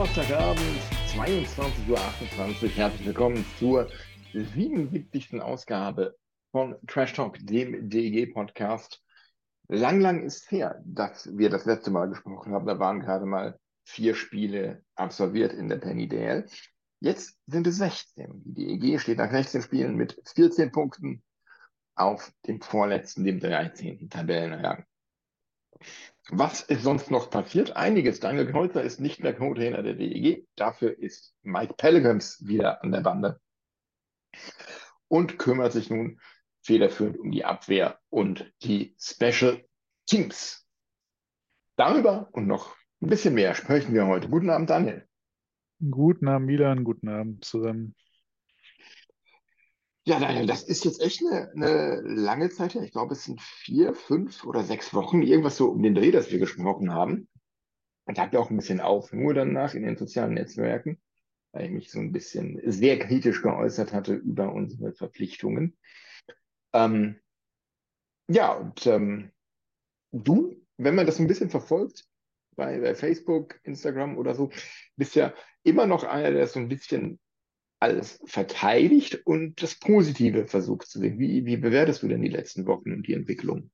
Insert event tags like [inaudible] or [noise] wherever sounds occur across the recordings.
Donnerstagabend, 22.28 Uhr. Herzlich willkommen zur 77. Ausgabe von Trash Talk, dem DEG-Podcast. Lang, lang ist her, dass wir das letzte Mal gesprochen haben. Da waren gerade mal vier Spiele absolviert in der Penny DL. Jetzt sind es 16. Die DEG steht nach 16 Spielen mit 14 Punkten auf dem vorletzten, dem 13. Tabellenrang. Was ist sonst noch passiert? Einiges. Daniel Knolzer ist nicht mehr Co-Trainer der DEG. Dafür ist Mike Pellegrims wieder an der Bande und kümmert sich nun federführend um die Abwehr und die Special Teams. Darüber und noch ein bisschen mehr sprechen wir heute. Guten Abend, Daniel. Guten Abend, Milan. Guten Abend zusammen. Ja, Daniel, das ist jetzt echt eine, eine lange Zeit her. Ich glaube, es sind vier, fünf oder sechs Wochen, irgendwas so um den Dreh, dass wir gesprochen haben. Und da habt ihr auch ein bisschen Aufruhr danach in den sozialen Netzwerken, weil ich mich so ein bisschen sehr kritisch geäußert hatte über unsere Verpflichtungen. Ähm, ja, und ähm, du, wenn man das ein bisschen verfolgt, bei, bei Facebook, Instagram oder so, bist ja immer noch einer, der so ein bisschen alles verteidigt und das Positive versucht zu sehen. Wie, wie bewertest du denn die letzten Wochen und die Entwicklung?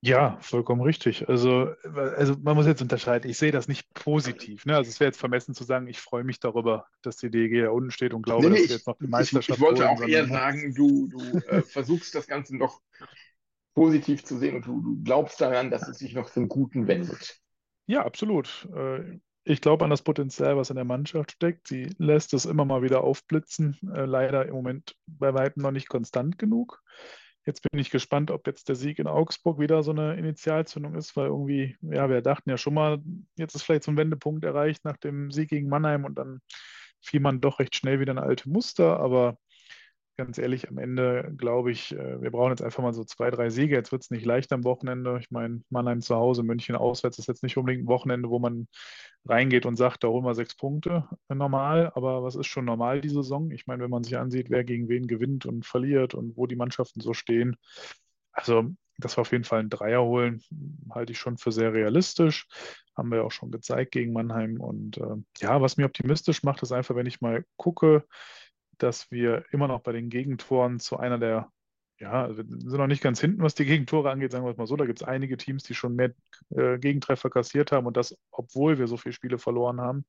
Ja, vollkommen richtig. Also, also man muss jetzt unterscheiden. Ich sehe das nicht positiv. Ne? Also es wäre jetzt vermessen zu sagen, ich freue mich darüber, dass die DEG da unten steht und glaube, nee, dass wir jetzt noch die Meisterschaft Ich, ich wollte auch eher sagen, du, du äh, [laughs] versuchst das Ganze noch positiv zu sehen und du, du glaubst daran, dass es sich noch zum Guten wendet. Ja, absolut. Äh, ich glaube an das Potenzial, was in der Mannschaft steckt. Sie lässt es immer mal wieder aufblitzen. Äh, leider im Moment bei weitem noch nicht konstant genug. Jetzt bin ich gespannt, ob jetzt der Sieg in Augsburg wieder so eine Initialzündung ist, weil irgendwie, ja, wir dachten ja schon mal, jetzt ist vielleicht so ein Wendepunkt erreicht nach dem Sieg gegen Mannheim und dann fiel man doch recht schnell wieder in alte Muster. Aber ganz ehrlich, am Ende glaube ich, äh, wir brauchen jetzt einfach mal so zwei, drei Siege. Jetzt wird es nicht leicht am Wochenende. Ich meine, Mannheim zu Hause, München auswärts ist jetzt nicht unbedingt ein Wochenende, wo man reingeht und sagt, da holen wir sechs Punkte äh, normal. Aber was ist schon normal die Saison? Ich meine, wenn man sich ansieht, wer gegen wen gewinnt und verliert und wo die Mannschaften so stehen. Also, dass wir auf jeden Fall einen Dreier holen, halte ich schon für sehr realistisch. Haben wir auch schon gezeigt gegen Mannheim. Und äh, ja, was mir optimistisch macht, ist einfach, wenn ich mal gucke, dass wir immer noch bei den Gegentoren zu einer der, ja, wir sind noch nicht ganz hinten, was die Gegentore angeht, sagen wir es mal so. Da gibt es einige Teams, die schon mehr äh, Gegentreffer kassiert haben und das, obwohl wir so viele Spiele verloren haben.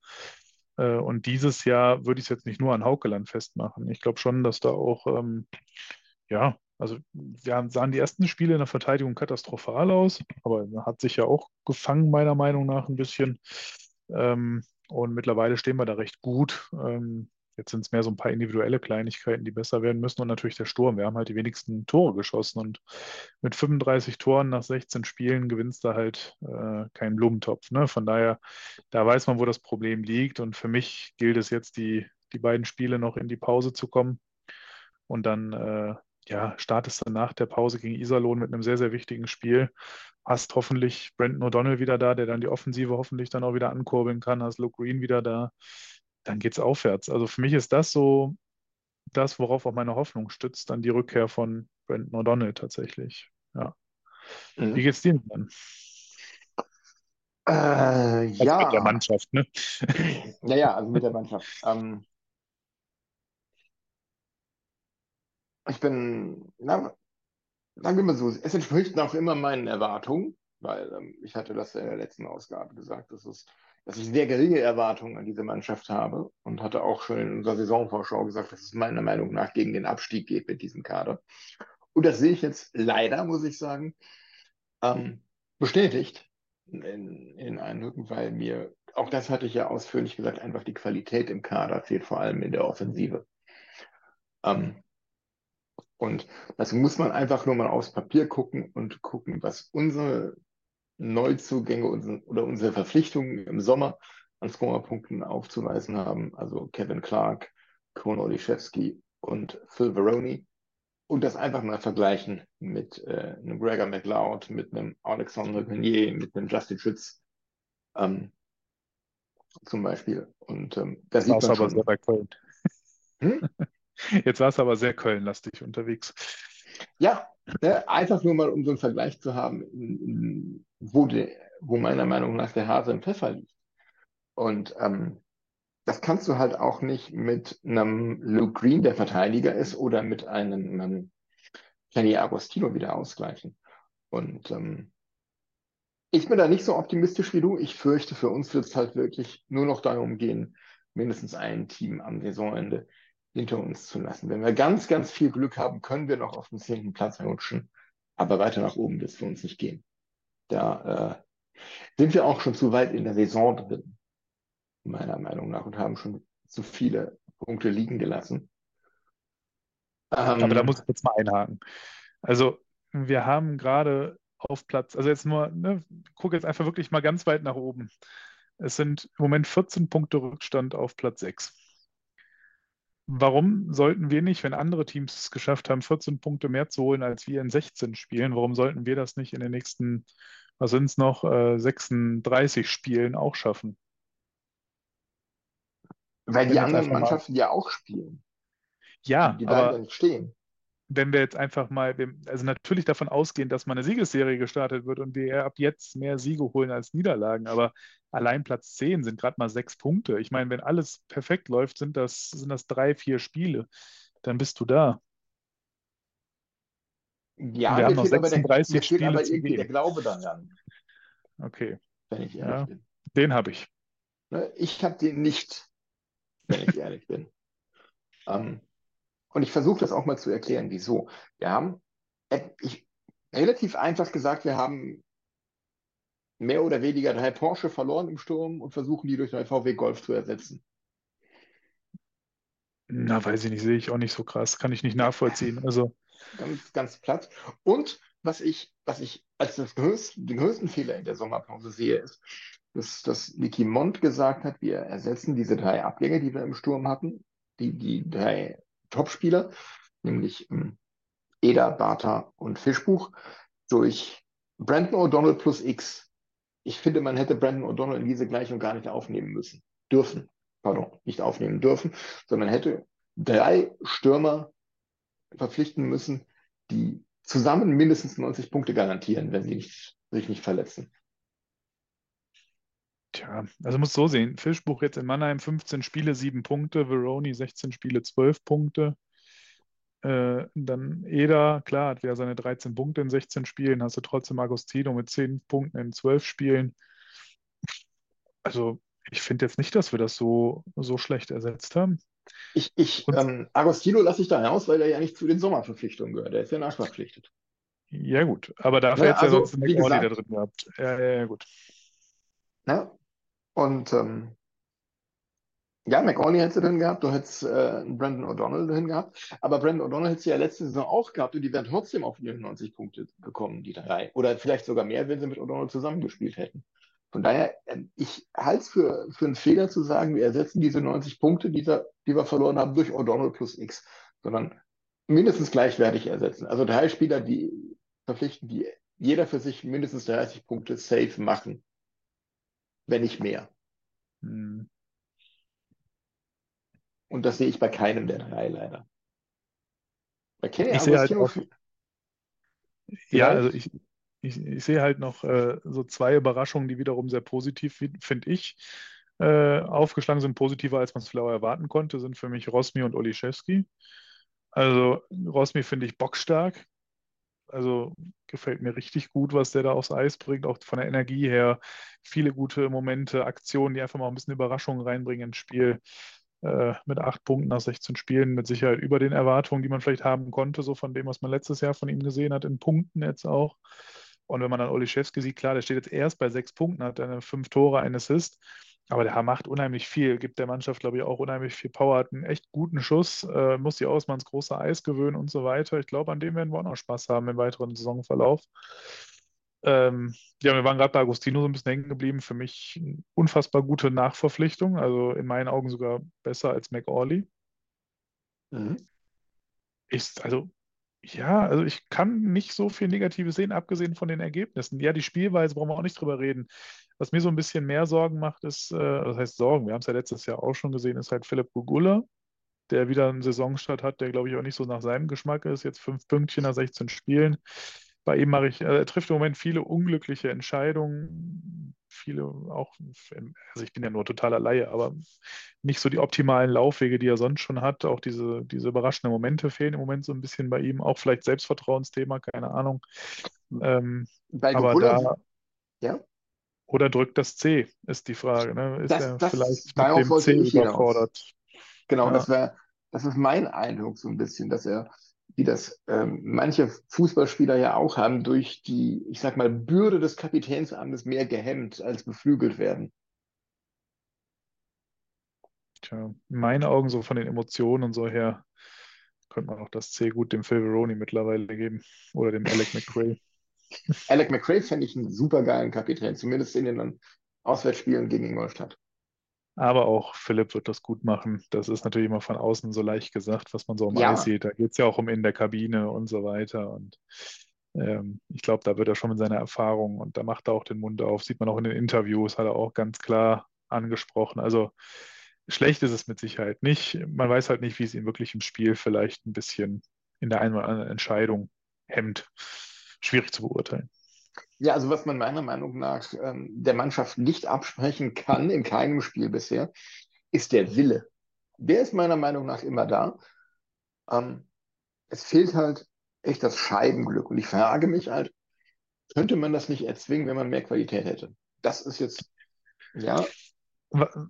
Äh, und dieses Jahr würde ich es jetzt nicht nur an Haukeland festmachen. Ich glaube schon, dass da auch, ähm, ja, also wir sahen die ersten Spiele in der Verteidigung katastrophal aus, aber hat sich ja auch gefangen, meiner Meinung nach, ein bisschen. Ähm, und mittlerweile stehen wir da recht gut. Ähm, Jetzt sind es mehr so ein paar individuelle Kleinigkeiten, die besser werden müssen und natürlich der Sturm. Wir haben halt die wenigsten Tore geschossen und mit 35 Toren nach 16 Spielen gewinnst du halt äh, keinen Blumentopf. Ne? Von daher, da weiß man, wo das Problem liegt und für mich gilt es jetzt, die, die beiden Spiele noch in die Pause zu kommen und dann äh, ja, startest du nach der Pause gegen Iserlohn mit einem sehr, sehr wichtigen Spiel. Hast hoffentlich Brandon O'Donnell wieder da, der dann die Offensive hoffentlich dann auch wieder ankurbeln kann. Hast Luke Green wieder da dann geht es aufwärts. Also für mich ist das so das, worauf auch meine Hoffnung stützt, dann die Rückkehr von Brandon O'Donnell tatsächlich. Ja. Mhm. Wie geht's dir dann? Äh, also ja. Mit der Mannschaft, ne? [laughs] Naja, also mit der Mannschaft. Ähm, ich bin, na, sagen wir mal so, es entspricht noch immer meinen Erwartungen, weil ähm, ich hatte das in der letzten Ausgabe gesagt, das ist dass ich sehr geringe Erwartungen an diese Mannschaft habe und hatte auch schon in unserer Saisonvorschau gesagt, dass es meiner Meinung nach gegen den Abstieg geht mit diesem Kader. Und das sehe ich jetzt leider, muss ich sagen, ähm, bestätigt in, in Eindrücken, weil mir, auch das hatte ich ja ausführlich gesagt, einfach die Qualität im Kader fehlt, vor allem in der Offensive. Ähm, und das muss man einfach nur mal aufs Papier gucken und gucken, was unsere Neuzugänge oder unsere Verpflichtungen im Sommer an Scorerpunkten aufzuweisen haben. Also Kevin Clark, Kon Oliszewski und Phil Veroni. Und das einfach mal vergleichen mit äh, einem Gregor McLeod, mit einem Alexandre Grenier, mit einem Justin Schütz ähm, zum Beispiel. Und ähm, da sieht man aber schon. sehr bei Köln. Hm? [laughs] Jetzt war es aber sehr Kölnlastig unterwegs. Ja, ne, einfach nur mal, um so einen Vergleich zu haben, wo, de, wo meiner Meinung nach der Hase im Pfeffer liegt. Und ähm, das kannst du halt auch nicht mit einem Luke Green, der Verteidiger ist, oder mit einem, einem Kenny Agostino wieder ausgleichen. Und ähm, ich bin da nicht so optimistisch wie du. Ich fürchte, für uns wird es halt wirklich nur noch darum gehen, mindestens ein Team am Saisonende hinter uns zu lassen. Wenn wir ganz, ganz viel Glück haben, können wir noch auf den zehnten Platz rutschen. Aber weiter nach oben wird es für uns nicht gehen. Da äh, sind wir auch schon zu weit in der Saison drin, meiner Meinung nach, und haben schon zu viele Punkte liegen gelassen. Ähm, Aber da muss ich jetzt mal einhaken. Also, wir haben gerade auf Platz, also jetzt nur, ne, gucke jetzt einfach wirklich mal ganz weit nach oben. Es sind im Moment 14 Punkte Rückstand auf Platz 6. Warum sollten wir nicht, wenn andere Teams es geschafft haben, 14 Punkte mehr zu holen als wir in 16 Spielen, warum sollten wir das nicht in den nächsten, was sind es noch, äh, 36 Spielen auch schaffen? Weil die anderen Mannschaften ja auch spielen. Ja, die aber stehen. Wenn wir jetzt einfach mal, also natürlich davon ausgehen, dass mal eine Siegesserie gestartet wird und wir ab jetzt mehr Siege holen als Niederlagen, aber allein Platz 10 sind gerade mal sechs Punkte. Ich meine, wenn alles perfekt läuft, sind das, sind das drei, vier Spiele. Dann bist du da. Ja, wir haben noch fehlt aber, der, 36 mir fehlt Spiele aber zu irgendwie der. Glaube daran, Okay, wenn ich ehrlich Ja. bin. den habe ich. Ne, Ich habe den nicht, wenn ich ehrlich bin. Ähm, und ich versuche das auch mal zu erklären, wieso. Wir haben, äh, ich, relativ einfach gesagt, wir haben mehr oder weniger drei Porsche verloren im Sturm und versuchen die durch drei VW Golf zu ersetzen. Na, weiß ich nicht, sehe ich auch nicht so krass. Kann ich nicht nachvollziehen. [laughs] Also, Ganz, ganz platt. Und was ich, was ich als größte, den größten Fehler in der Sommerpause sehe, ist, dass, dass Niki Mond gesagt hat, wir ersetzen diese drei Abgänge, die wir im Sturm hatten, die, die drei Topspieler, nämlich ähm, Eder, Bartha und Fischbuch, durch Brandon O'Donnell plus X. Ich finde, man hätte Brandon O'Donnell in diese Gleichung gar nicht aufnehmen müssen. Dürfen. Pardon, nicht aufnehmen dürfen, sondern hätte drei Stürmer verpflichten müssen, die zusammen mindestens 90 Punkte garantieren, wenn sie nicht, sich nicht verletzen. Tja, also muss so sehen. Fischbuch jetzt in Mannheim 15 Spiele, 7 Punkte. Veroni 16 Spiele, 12 Punkte. Äh, dann Eder, klar, hat wieder seine 13 Punkte in 16 Spielen. Hast du trotzdem Agostino mit 10 Punkten in 12 Spielen. Also, ich finde jetzt nicht, dass wir das so, so schlecht ersetzt haben. Ich, ich, Und- ähm, Agostino lasse ich da heraus, weil er ja nicht zu den Sommerverpflichtungen gehört. Der ist ja nachverpflichtet. Ja, gut. Aber dafür Ja, hätte es ja sonst wie McAuley da drin gehabt. Ja, ja, ja, gut. Ne? Und ähm, ja, McAuley hättest du drin gehabt, du hättest äh, Brandon O'Donnell drin gehabt, aber Brandon O'Donnell hättest du ja letzte Saison auch gehabt und die wären trotzdem auf 94 Punkte gekommen, die drei. Oder vielleicht sogar mehr, wenn sie mit O'Donnell zusammengespielt hätten. Von daher, ähm, ich halte es für, für einen Fehler zu sagen, wir ersetzen diese 90 Punkte, die, wir- die wir verloren haben, durch O'Donnell plus X, sondern mindestens gleichwertig ersetzen. Also drei Spieler, die verpflichten, die jeder für sich mindestens 30 Punkte safe machen, wenn nicht mehr. Hm. Und das sehe ich bei keinem der drei leider. Bei Kenny Ich sehe halt auch- Ja, also ich, ich, ich sehe halt noch äh, so zwei Überraschungen, die wiederum sehr positiv, finde ich, äh, aufgeschlagen sind, positiver, als man es vielleicht erwarten konnte, sind für mich Rosmi und Oliszewski. Also Rosmi finde ich bockstark. Also gefällt mir richtig gut, was der da aufs Eis bringt, auch von der Energie her. Viele gute Momente, Aktionen, die einfach mal ein bisschen Überraschungen reinbringen ins Spiel. Äh, mit acht Punkten nach 16 Spielen mit Sicherheit über den Erwartungen, die man vielleicht haben konnte, so von dem, was man letztes Jahr von ihm gesehen hat, in Punkten jetzt auch. Und wenn man dann Oliszewski sieht, klar, der steht jetzt erst bei sechs Punkten, hat eine fünf Tore, ein Assist. Aber der macht unheimlich viel, gibt der Mannschaft, glaube ich, auch unheimlich viel Power, hat einen echt guten Schuss, äh, muss mal ins große Eis gewöhnen und so weiter. Ich glaube, an dem werden wir auch noch Spaß haben im weiteren Saisonverlauf. Ähm, ja, wir waren gerade bei Agostino so ein bisschen hängen geblieben. Für mich eine unfassbar gute Nachverpflichtung, also in meinen Augen sogar besser als McAuley. Mhm. Ist, also, ja, also ich kann nicht so viel Negatives sehen, abgesehen von den Ergebnissen. Ja, die Spielweise brauchen wir auch nicht drüber reden. Was mir so ein bisschen mehr Sorgen macht, ist, äh, das heißt Sorgen, wir haben es ja letztes Jahr auch schon gesehen, ist halt Philipp Gugula, der wieder einen Saisonstart hat, der glaube ich auch nicht so nach seinem Geschmack ist. Jetzt fünf Pünktchen nach 16 Spielen bei ihm mache ich, äh, er trifft im Moment viele unglückliche Entscheidungen, viele auch, also ich bin ja nur totaler Laie, aber nicht so die optimalen Laufwege, die er sonst schon hat. Auch diese, diese überraschenden Momente fehlen im Moment so ein bisschen bei ihm. Auch vielleicht Selbstvertrauensthema, keine Ahnung. Ähm, Bei aber da, ja, oder drückt das C, ist die Frage. Ne? Ist Das- er das- vielleicht mit dem C hinaus. überfordert? genau, Ja. das wäre, das ist mein Eindruck so ein bisschen, dass er, wie das ähm, manche Fußballspieler ja auch haben, durch die, ich sag mal, Bürde des Kapitänsamtes mehr gehemmt als beflügelt werden. Tja, in meinen Augen, so von den Emotionen und so her, könnte man auch das C gut dem Phil Veroni mittlerweile geben oder dem Alec McRae. [laughs] Alec McRae fände ich einen supergeilen Kapitän, zumindest in den Auswärtsspielen gegen Ingolstadt. Aber auch Philipp wird das gut machen. Das ist natürlich immer von außen so leicht gesagt, was man so am Ja. Eis sieht. Da geht es ja auch um in der Kabine und so weiter. Und ähm, ich glaube, da wird er schon mit seiner Erfahrung und da macht er auch den Mund auf. Sieht man auch in den Interviews, hat er auch ganz klar angesprochen. Also schlecht ist es mit Sicherheit nicht. Man weiß halt nicht, wie es ihn wirklich im Spiel vielleicht ein bisschen in der einen oder anderen Entscheidung hemmt. Schwierig zu beurteilen. Ja, also was man meiner Meinung nach ähm, der Mannschaft nicht absprechen kann, in keinem Spiel bisher, ist der Wille. Der ist meiner Meinung nach immer da. Ähm, es fehlt halt echt das Scheibenglück. Und ich frage mich halt, könnte man das nicht erzwingen, wenn man mehr Qualität hätte? Das ist jetzt, ja,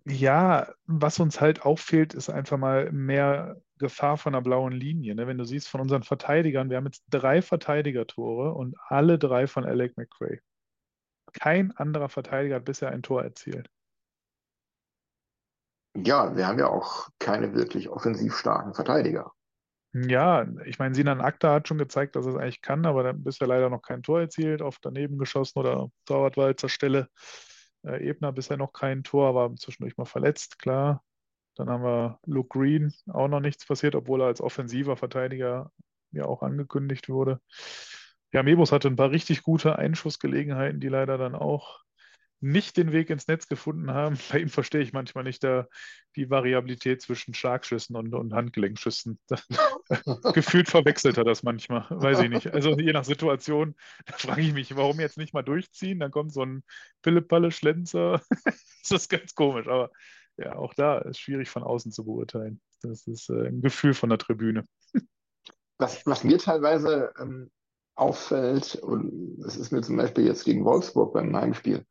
Ja, was uns halt auch fehlt, ist einfach mal mehr Gefahr von der blauen Linie. Ne? Wenn du siehst von unseren Verteidigern, wir haben jetzt drei Verteidigertore und alle drei von Alec McRae. Kein anderer Verteidiger hat bisher ein Tor erzielt. ja, wir haben ja auch keine wirklich offensiv starken Verteidiger. Ja, ich meine, Sinan Akta hat schon gezeigt, dass er es eigentlich kann, aber dann bisher leider noch kein Tor erzielt, oft daneben geschossen oder Torwartwalzer Stelle. Äh, Ebner bisher noch kein Tor, war zwischendurch mal verletzt, klar. Dann haben wir Luke Green, auch noch nichts passiert, obwohl er als offensiver Verteidiger ja auch angekündigt wurde. Ja, Mebus hatte ein paar richtig gute Einschussgelegenheiten, die leider dann auch nicht den Weg ins Netz gefunden haben. [laughs] Bei ihm verstehe ich manchmal nicht der, die Variabilität zwischen Schlagschüssen und, und Handgelenkschüssen. [laughs] Gefühlt verwechselt er das manchmal, weiß ich nicht. Also je nach Situation, [laughs] da frage ich mich, warum jetzt nicht mal durchziehen? Dann kommt so ein Pille-Palle-Schlenzer. Das ist ganz komisch, aber ja, auch da ist schwierig von außen zu beurteilen. Das ist äh, ein Gefühl von der Tribüne. Was, was mir teilweise ähm, auffällt, und es ist mir zum Beispiel jetzt gegen Wolfsburg beim Heimspiel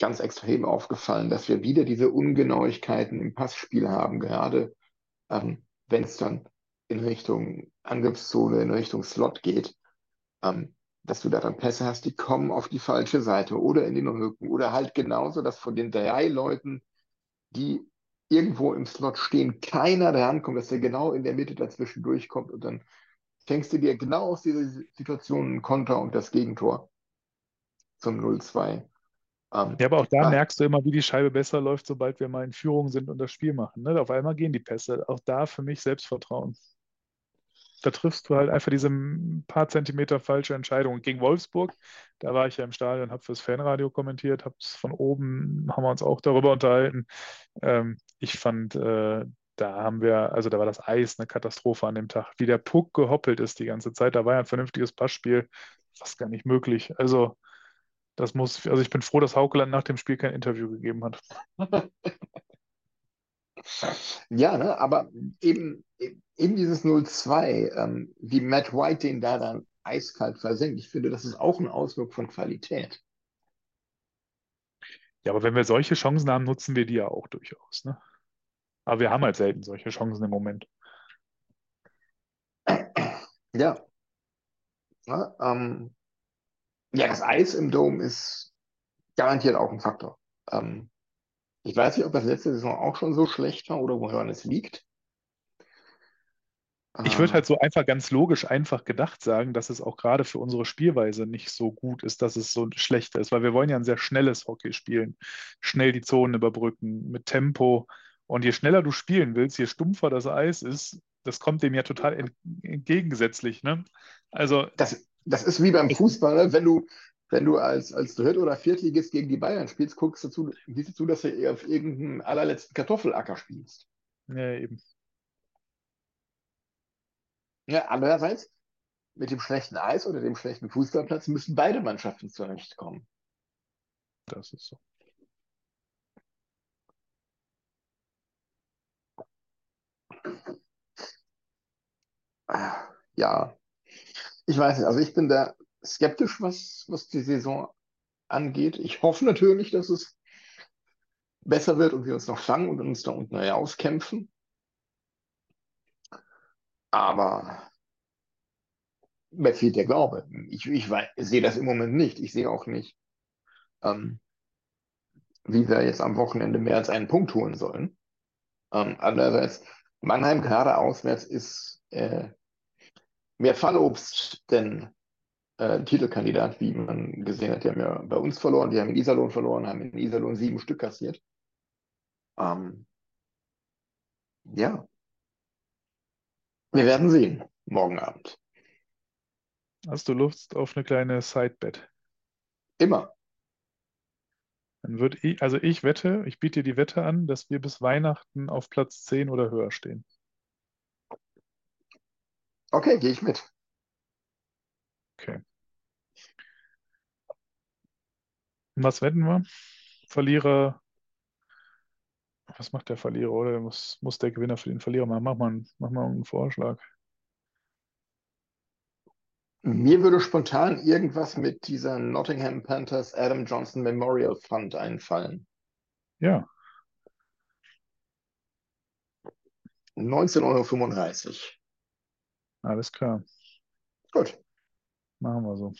ganz extrem aufgefallen, dass wir wieder diese Ungenauigkeiten im Passspiel haben, gerade ähm, wenn es dann in Richtung Angriffszone, in Richtung Slot geht, ähm, dass du da dann Pässe hast, die kommen auf die falsche Seite oder in den Rücken oder halt genauso, dass von den drei Leuten, die irgendwo im Slot stehen, keiner da rankommt, dass der genau in der Mitte dazwischen durchkommt und dann fängst du dir genau aus dieser Situation einen Konter und das Gegentor zum 0-2. Ähm, Ja, aber auch da Ah. merkst du immer, wie die Scheibe besser läuft, sobald wir mal in Führung sind und das Spiel machen. Ne? Auf einmal gehen die Pässe. Auch da für mich Selbstvertrauen. Da triffst du halt einfach diese paar Zentimeter falsche Entscheidung. Und Gegen Wolfsburg, da war ich ja im Stadion, habe fürs Fanradio kommentiert, habe es von oben, haben wir uns auch darüber unterhalten. Ähm, ich fand, äh, da haben wir, also da war das Eis eine Katastrophe an dem Tag. Wie der Puck gehoppelt ist die ganze Zeit, da war ja ein vernünftiges Passspiel, fast gar nicht möglich. Also das muss, also ich bin froh, dass Haukeland nach dem Spiel kein Interview gegeben hat. [laughs] Ja, ne, aber eben, eben dieses 0-2, ähm, wie Matt White den da dann eiskalt versenkt, ich finde, das ist auch ein Ausdruck von Qualität. Ja, aber wenn wir solche Chancen haben, nutzen wir die ja auch durchaus, ne? Aber wir haben halt selten solche Chancen im Moment. Ja. Ja, ähm, ja, das Eis im Dom ist garantiert auch ein Faktor. Ähm, Ich weiß nicht, ob das letzte Saison auch schon so schlecht war oder woran es liegt. Ich würde Ah, halt so einfach ganz logisch einfach gedacht sagen, dass es auch gerade für unsere Spielweise nicht so gut ist, dass es so schlecht ist, weil wir wollen ja ein sehr schnelles Hockey spielen, schnell die Zonen überbrücken, mit Tempo. Und je schneller du spielen willst, je stumpfer das Eis ist, das kommt dem ja total ent entgegengesetzlich, ne? Also, das, das ist wie beim Fußball, ne? wenn du, wenn du als, als Dritt- oder Viertligist gegen die Bayern spielst, guckst du zu, siehst du zu, dass du auf irgendeinem allerletzten Kartoffelacker spielst. ja, eben. Ja, andererseits, mit dem schlechten Eis oder dem schlechten Fußballplatz müssen beide Mannschaften zurechtkommen. Das ist so. Ja, ich weiß nicht, also ich bin da skeptisch, was, was die Saison angeht. Ich hoffe natürlich, dass es besser wird und wir uns noch fangen und uns da unten auskämpfen. Aber mir fehlt der Glaube. Ich, ich sehe das im Moment nicht. Ich sehe auch nicht, ähm, wie wir jetzt am Wochenende mehr als einen Punkt holen sollen. Ähm, andererseits, Mannheim gerade auswärts ist äh, mehr Fallobst denn äh, Titelkandidat, wie man gesehen hat. Die haben ja bei uns verloren, die haben in Iserlohn verloren, haben in Iserlohn sieben Stück kassiert. Ähm, ja, wir werden sehen morgen Abend. Hast du Lust auf eine kleine Sidebet? Immer. Dann würde ich, also ich wette, ich biete dir die Wette an, dass wir bis Weihnachten auf Platz 10 oder höher stehen. Okay, gehe ich mit. Okay. Was wetten wir? Verlierer, was macht der Verlierer, oder? Muss, muss der Gewinner für den Verlierer machen? Mach mal, einen- mach mal einen Vorschlag. Mir würde spontan irgendwas mit dieser Nottingham Panthers Adam Johnson Memorial Fund einfallen. Ja, 19,35 Euro. Alles klar. Gut. Machen wir so.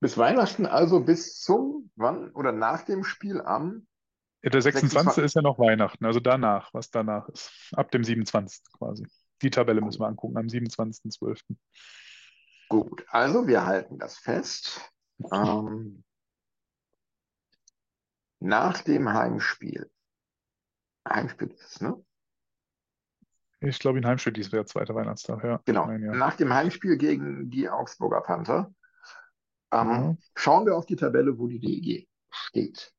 Bis Weihnachten, also bis zum, wann oder nach dem Spiel am, Ja, der 26. 26. ist ja noch Weihnachten, also danach, was danach ist. Ab dem 27. quasi. Die Tabelle müssen wir angucken, am 27.12. gut, also wir halten das fest. Ähm, nach dem Heimspiel. Heimspiel ist es, ne? Ich glaube, in Heimspiel dies wäre zweiter Weihnachtstag, ja. Genau. Mein, ja. Nach dem Heimspiel gegen die Augsburger Panther ähm, Genau. schauen wir auf die Tabelle, wo die DEG steht.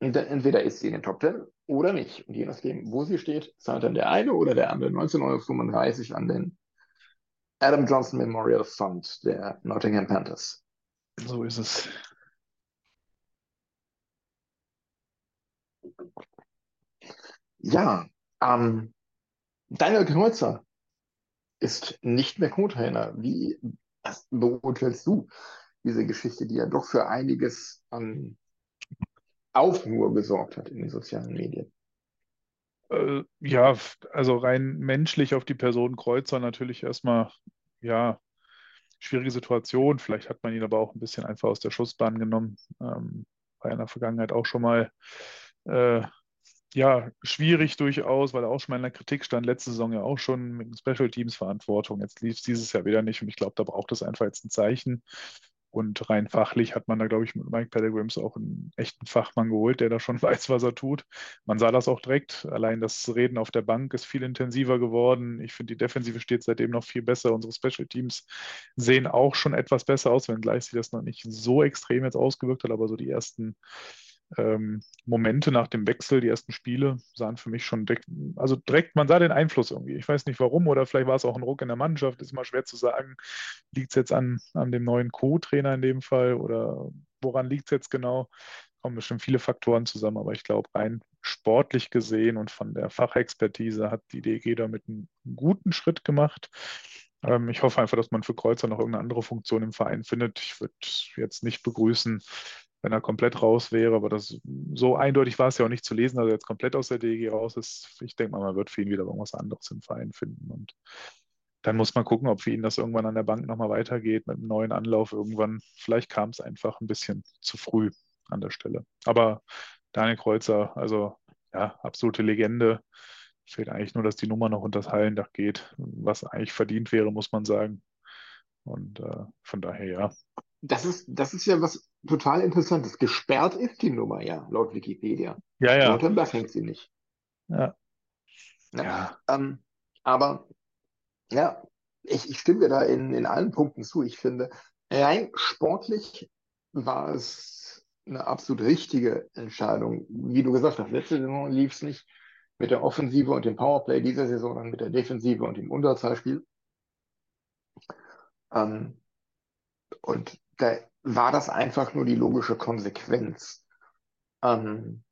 Entweder ist sie in den Top 10 oder nicht. Und je nachdem, wo sie steht, zahlt dann der eine oder der andere 19,35 Euro an den Adam Johnson Memorial Fund der Nottingham Panthers. So ist es. Ja, ähm, Daniel Kreuzer ist nicht mehr Co-Trainer. Wie beurteilst du diese Geschichte, die ja doch für einiges an Aufruhr gesorgt hat in den sozialen Medien? Äh, ja, also rein menschlich auf die Person Kreuzer natürlich erstmal, ja, schwierige Situation. Vielleicht hat man ihn aber auch ein bisschen einfach aus der Schussbahn genommen. Ähm, war in der Vergangenheit auch schon mal, äh, ja, schwierig durchaus, weil auch schon mal in der Kritik stand. Letzte Saison ja auch schon mit Special Teams Verantwortung. Jetzt lief es dieses Jahr wieder nicht und ich glaube, da braucht es einfach jetzt ein Zeichen. Und rein fachlich hat man da, glaube ich, mit Mike Pellegrims auch einen echten Fachmann geholt, der da schon [laughs] weiß, was er tut. Man sah das auch direkt. Allein das Reden auf der Bank ist viel intensiver geworden. Ich finde, die Defensive steht seitdem noch viel besser. Unsere Special Teams sehen auch schon etwas besser aus, wenngleich sich das noch nicht so extrem jetzt ausgewirkt hat. Aber so die ersten ähm, Momente nach dem Wechsel, die ersten Spiele, sahen für mich schon direkt, also direkt, man sah den Einfluss irgendwie. Ich weiß nicht warum oder vielleicht war es auch ein Ruck in der Mannschaft, ist immer schwer zu sagen. Liegt es jetzt an, an dem neuen Co-Trainer in dem Fall oder woran liegt es jetzt genau? Kommen bestimmt viele Faktoren zusammen, aber ich glaube, rein sportlich gesehen und von der Fachexpertise hat die DEG damit einen guten Schritt gemacht. Ähm, ich hoffe einfach, dass man für Kreuzer noch irgendeine andere Funktion im Verein findet. Ich würde jetzt nicht begrüßen, wenn er komplett raus wäre, aber das so eindeutig war es ja auch nicht zu lesen, dass er jetzt komplett aus der DEG raus ist. Ich denke mal, man wird für ihn wieder irgendwas anderes im Verein finden und dann muss man gucken, ob für ihn das irgendwann an der Bank nochmal weitergeht mit einem neuen Anlauf irgendwann. Vielleicht kam es einfach ein bisschen zu früh an der Stelle. Aber Daniel Kreuzer, also ja, absolute Legende. Fehlt eigentlich nur, dass die Nummer noch unter das Hallendach geht, was eigentlich verdient wäre, muss man sagen. Und äh, von daher ja. Das ist, das ist ja was total Interessantes. Gesperrt ist die Nummer ja, laut Wikipedia. Ja, ja. Dach hängt sie nicht. Ja. Ja. Ja. Ähm, aber ja, ich, ich stimme dir da in, in allen Punkten zu. Ich finde, rein sportlich war es eine absolut richtige Entscheidung. Wie du gesagt hast, letzte Saison lief es nicht mit der Offensive und dem Powerplay, dieser Saison dann mit der Defensive und dem Unterzahlspiel. Ähm, und da war das einfach nur die logische Konsequenz. Ähm,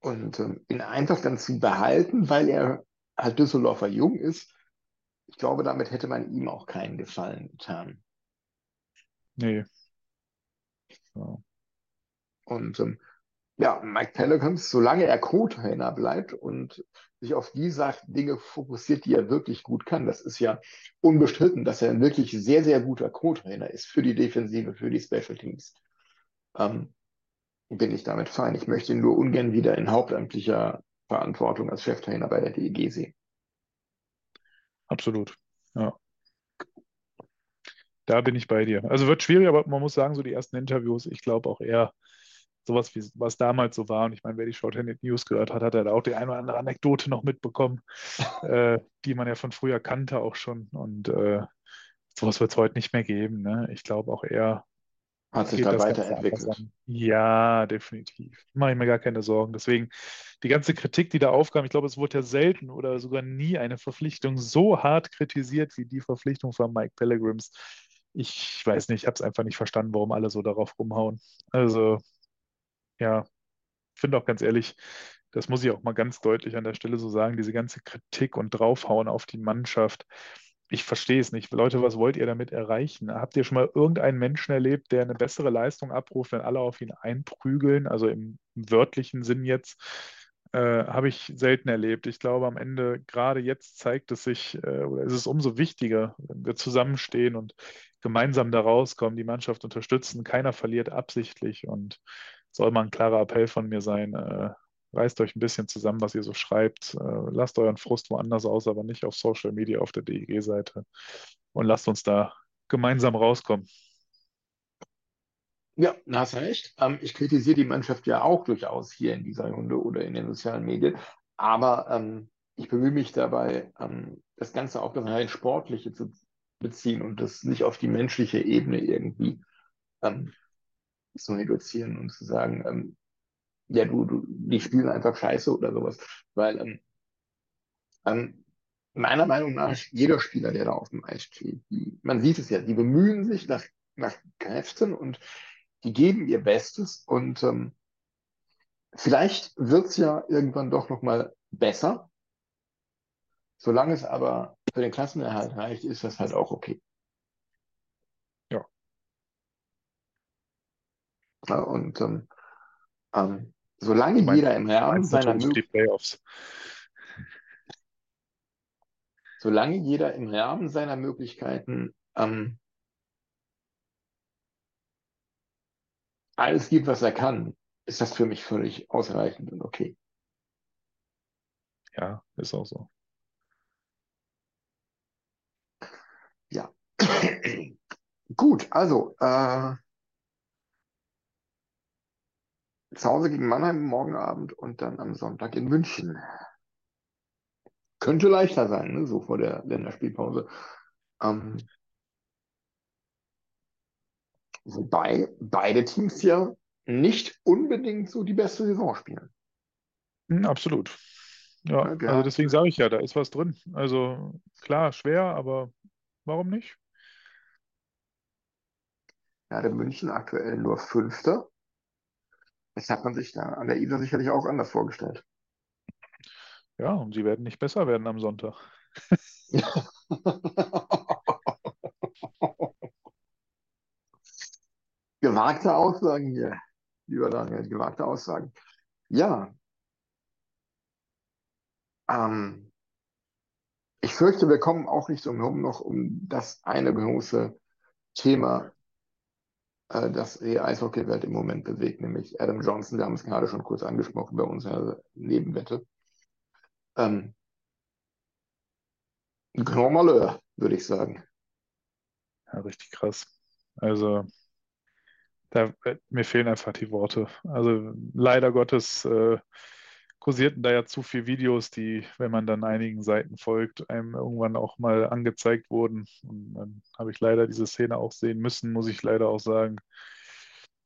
und ähm, ihn einfach dann zu behalten, weil er halt Düsseldorfer jung ist, ich glaube, damit hätte man ihm auch keinen Gefallen getan. Nee. Ja. Und ähm, ja, Mike Pelicans, solange er Co-Trainer bleibt und sich auf die Dinge fokussiert, die er wirklich gut kann, das ist ja unbestritten, dass er ein wirklich sehr, sehr guter Co-Trainer ist für die Defensive, für die Special Teams. Ähm, bin ich damit fein. Ich möchte ihn nur ungern wieder in hauptamtlicher Verantwortung als Cheftrainer bei der DEG sehen. Absolut. Ja. Da bin ich bei dir. Also wird schwierig, aber man muss sagen, so die ersten Interviews, ich glaube auch eher sowas, wie was damals so war. Und ich meine, wer die Shorthanded News gehört hat, hat er da auch die eine oder andere Anekdote noch mitbekommen, [laughs] äh, die man ja von früher kannte auch schon. Und äh, sowas wird es heute nicht mehr geben. Ne? Ich glaube auch eher, Hat sich da weiterentwickelt. Ja, definitiv. Mache ich mir gar keine Sorgen. Deswegen die ganze Kritik, die da aufkam, ich glaube, es wurde ja selten oder sogar nie eine Verpflichtung so hart kritisiert wie die Verpflichtung von Mike Pellegrims. Ich weiß nicht, ich habe es einfach nicht verstanden, warum alle so darauf rumhauen. Also, ja, ich finde auch ganz ehrlich, das muss ich auch mal ganz deutlich an der Stelle so sagen, diese ganze Kritik und draufhauen auf die Mannschaft. Ich verstehe es nicht. Leute, was wollt ihr damit erreichen? Habt ihr schon mal irgendeinen Menschen erlebt, der eine bessere Leistung abruft, wenn alle auf ihn einprügeln? Also im, wörtlichen Sinn jetzt, äh, habe ich selten erlebt. Ich glaube, am Ende, gerade jetzt zeigt es sich, äh, oder ist umso wichtiger, wenn wir zusammenstehen und gemeinsam da rauskommen, die Mannschaft unterstützen. Keiner verliert absichtlich und soll mal ein klarer Appell von mir sein. Äh, reißt euch ein bisschen zusammen, was ihr so schreibt. Äh, lasst euren Frust woanders aus, aber nicht auf Social Media, auf der DEG-Seite. Und lasst uns da gemeinsam rauskommen. Ja, da hast du recht. Ähm, ich kritisiere die Mannschaft ja auch durchaus hier in dieser Runde oder in den sozialen Medien. Aber ähm, ich bemühe mich dabei, ähm, das Ganze auf das rein Sportliche zu beziehen und das nicht auf die menschliche Ebene irgendwie ähm, zu reduzieren und zu sagen, ähm, ja, du, du, die spielen einfach scheiße oder sowas. Weil ähm, ähm, meiner Meinung nach, jeder Spieler, der da auf dem Eis steht, die, man sieht es ja, die bemühen sich nach, nach Kräften und die geben ihr Bestes und ähm, vielleicht wird es ja irgendwann doch nochmal besser. Solange es aber für den Klassenerhalt reicht, ist das halt auch okay. Ja. Ja, und ähm, ähm, solange Ich jeder im Rahmen seiner Möglichkeiten solange jeder im Rahmen seiner Möglichkeiten ähm, alles gibt, was er kann, ist das für mich völlig ausreichend und okay. Ja, ist auch so. Ja. [clears throat] Gut, also äh, zu Hause gegen Mannheim morgen Abend und dann am Sonntag in München. Könnte leichter sein, ne? so vor der Länderspielpause. Ähm, wobei beide Teams ja nicht unbedingt so die beste Saison spielen. Hm, Absolut. Ja, Ja, also gerade, deswegen sage ich ja, da ist was drin. Also klar, schwer, aber warum nicht? gerade München aktuell nur Fünfter. Das hat man sich da an der Isar sicherlich auch anders vorgestellt. Ja, und sie werden nicht besser werden am Sonntag. [laughs] Gewagte Aussagen hier, lieber Daniel, gewagte Aussagen. Ja, ähm, ich fürchte, wir kommen auch nicht umherum noch um das eine große Thema äh, das die Eishockey-Welt im Moment bewegt, nämlich Adam Johnson. Wir haben es gerade schon kurz angesprochen bei unserer Nebenwette. Ähm, Grand würde ich sagen. Ja, richtig krass. Also, da, äh, mir fehlen einfach die Worte. Also, leider Gottes äh, kursierten da ja zu viele Videos, die, wenn man dann einigen Seiten folgt, einem irgendwann auch mal angezeigt wurden. Und dann habe ich leider diese Szene auch sehen müssen, muss ich leider auch sagen.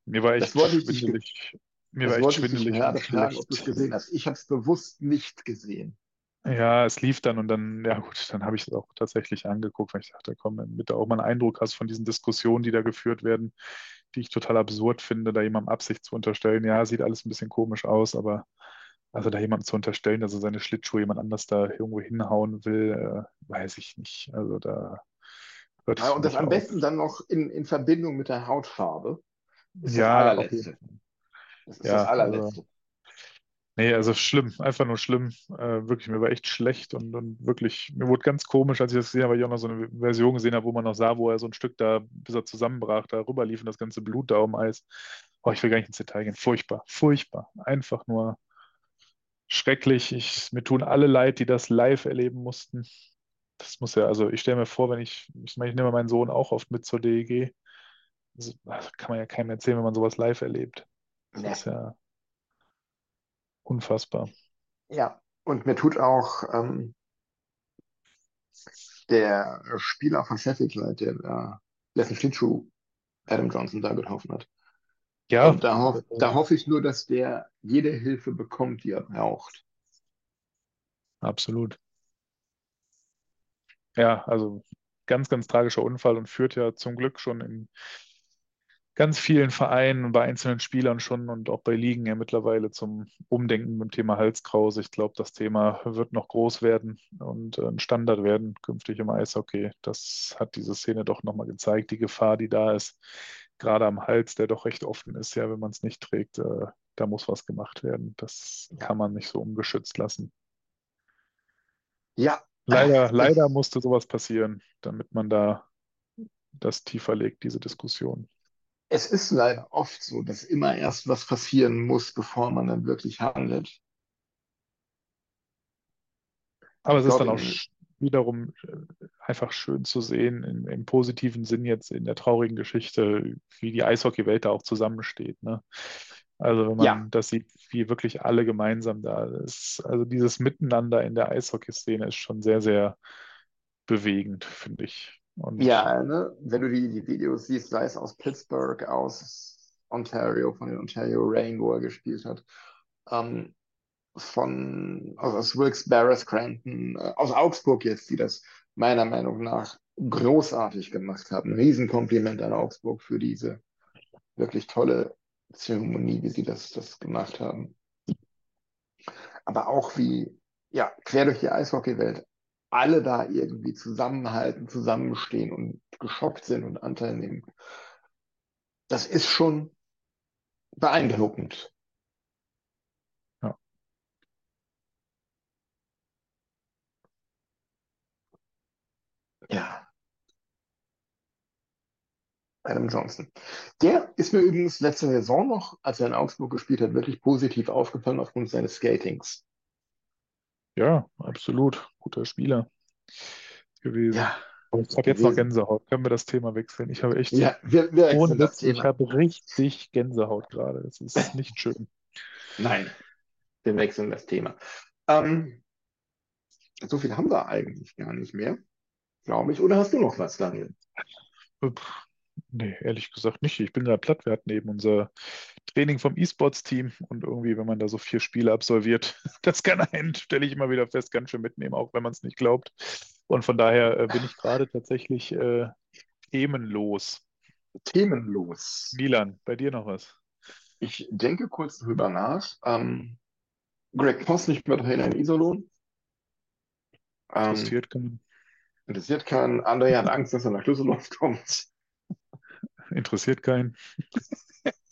Mir war echt ich schwindelig. Mir war echt ich schwindelig gerade und fragen, ob du es schlecht. gesehen hast. Ich habe es bewusst nicht gesehen. Ja, es lief dann und dann, ja gut, dann habe ich es auch tatsächlich angeguckt, weil ich dachte, komm, damit du auch mal einen Eindruck hast von diesen Diskussionen, die da geführt werden, die ich total absurd finde, da jemandem Absicht zu unterstellen. Ja, sieht alles ein bisschen komisch aus, aber also da jemandem zu unterstellen, dass er seine Schlittschuhe jemand anders da irgendwo hinhauen will, äh, weiß ich nicht. Also da hört Ja, und das am auf. besten dann noch in, in Verbindung mit der Hautfarbe ist das Ja, okay. allerletzte. Das ist das Ja, also allerletzte. Nee, also schlimm, einfach nur schlimm. Äh, wirklich, mir war echt schlecht und, und wirklich, mir wurde ganz komisch, als ich das gesehen habe, weil ich auch noch so eine Version gesehen habe, wo man noch sah, wo er so ein Stück da, bis er zusammenbrach, da rüberlief und das ganze Blut da um Eis. Oh, ich will gar nicht ins Detail gehen. Furchtbar, furchtbar. Einfach nur schrecklich. Ich, mir tun alle leid, die das live erleben mussten. Das muss ja, also ich stelle mir vor, wenn ich, ich meine, ich nehme meinen Sohn auch oft mit zur DEG. Das das kann man ja keinem erzählen, wenn man sowas live erlebt. Das Nee. ist ja unfassbar. Ja, und mir tut auch ähm, der Spieler von Sheffield leid, der da dessen Schlittschuh Adam Johnson da getroffen hat. Ja, Und da, hoff, da hoffe ich nur, dass der jede Hilfe bekommt, die er braucht. absolut. Ja, also ganz, ganz tragischer Unfall und führt ja zum Glück schon in ganz vielen Vereinen bei einzelnen Spielern schon und auch bei Ligen ja mittlerweile zum Umdenken beim Thema Halskrause. Ich glaube, das Thema wird noch groß werden und äh, ein Standard werden künftig im Eishockey. Das hat diese Szene doch nochmal gezeigt, die Gefahr, die da ist, gerade am Hals, der doch recht offen ist, ja, wenn man es nicht trägt, äh, da muss was gemacht werden. Das Ja. kann man nicht so ungeschützt lassen. Ja, Leider, [laughs] leider musste sowas passieren, damit man da das tiefer legt, diese Diskussion. es ist leider oft so, dass immer erst was passieren muss, bevor man dann wirklich handelt. Aber es ist dann auch wiederum äh, einfach schön zu sehen, im, im positiven Sinn jetzt in der traurigen Geschichte, wie die Eishockeywelt da auch zusammensteht. Ne? Also wenn ja, man das sieht, wie wirklich alle gemeinsam da ist. Also dieses Miteinander in der Eishockeyszene ist schon sehr, sehr bewegend, finde ich. Und ja, ne? Wenn du die, die Videos siehst, sei es aus Pittsburgh, aus Ontario, von den Ontario Reign, wo er gespielt hat, ähm, von, aus, aus Wilkes-Barre, Scranton, äh, aus Augsburg jetzt, die das meiner Meinung nach großartig gemacht haben. Riesenkompliment an Augsburg für diese wirklich tolle Zeremonie, wie sie das, das gemacht haben. Aber auch wie, ja, quer durch die Eishockeywelt alle da irgendwie zusammenhalten, zusammenstehen und geschockt sind und Anteil nehmen. Das ist schon beeindruckend. Ja, Adam Johnson. Der ist mir übrigens letzte Saison noch, als er in Augsburg gespielt hat, wirklich positiv aufgefallen aufgrund seines Skatings. ja, absolut. Guter Spieler gewesen. Ja, ich habe jetzt noch. Gänsehaut. Können wir das Thema wechseln? Ich habe echt, Ja, wir, wir ohne das Witz, ich Thema. habe richtig Gänsehaut gerade. Das ist nicht schön. Nein, wir wechseln das Thema. Ähm, so viel haben wir eigentlich gar nicht mehr, glaube ich. Oder hast du noch was, Daniel? Nee, ehrlich gesagt nicht. Ich bin gerade platt. Wir hatten eben unser Training vom E-Sports-Team und irgendwie, wenn man da so vier Spiele absolviert, [laughs] das kann einen, stelle ich immer wieder fest, ganz schön mitnehmen, auch wenn man es nicht glaubt. Und von daher äh, bin ich gerade tatsächlich äh, themenlos. Themenlos. Milan, bei dir noch was? Ich denke kurz drüber nach. Ähm, Greg Post nicht mehr Trainer in Iserlohn. Ähm, Interessiert keinen. Interessiert keinen. André hat Angst, dass er nach Düsseldorf [laughs] kommt. Interessiert keinen.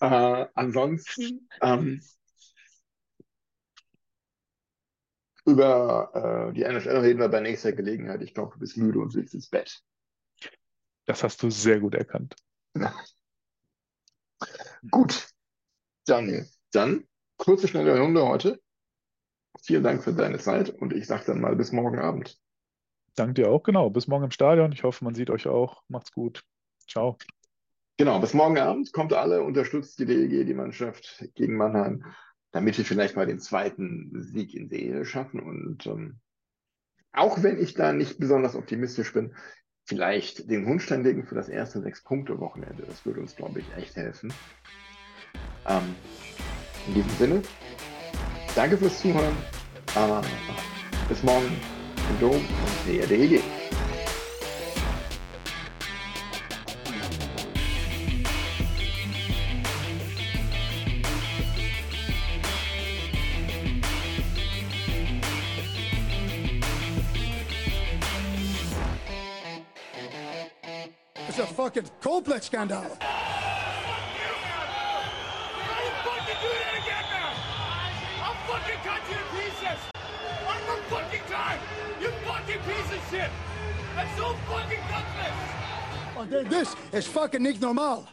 Äh, ansonsten ähm, über äh, die NHL reden wir bei nächster Gelegenheit. Ich glaube, du bist müde und willst ins Bett. Das hast du sehr gut erkannt. [laughs] Gut, Daniel, dann kurze, schnelle Runde heute. Vielen Dank für deine Zeit und ich sage dann mal bis morgen Abend. Danke dir auch, genau. Bis morgen im Stadion. Ich hoffe, man sieht euch auch. Macht's gut. Ciao. Genau, bis morgen Abend. Kommt alle, unterstützt die DEG, die Mannschaft gegen Mannheim, damit wir vielleicht mal den zweiten Sieg in Serie schaffen. Und ähm, auch wenn ich da nicht besonders optimistisch bin, vielleicht den Grundstein legen für das erste Sechs-Punkte-Wochenende. Das würde uns, glaube ich, echt helfen. Ähm, in diesem Sinne, danke fürs Zuhören. Äh, bis morgen im Dom und der DEG. It's a fucking complete scandal. This is fucking normal.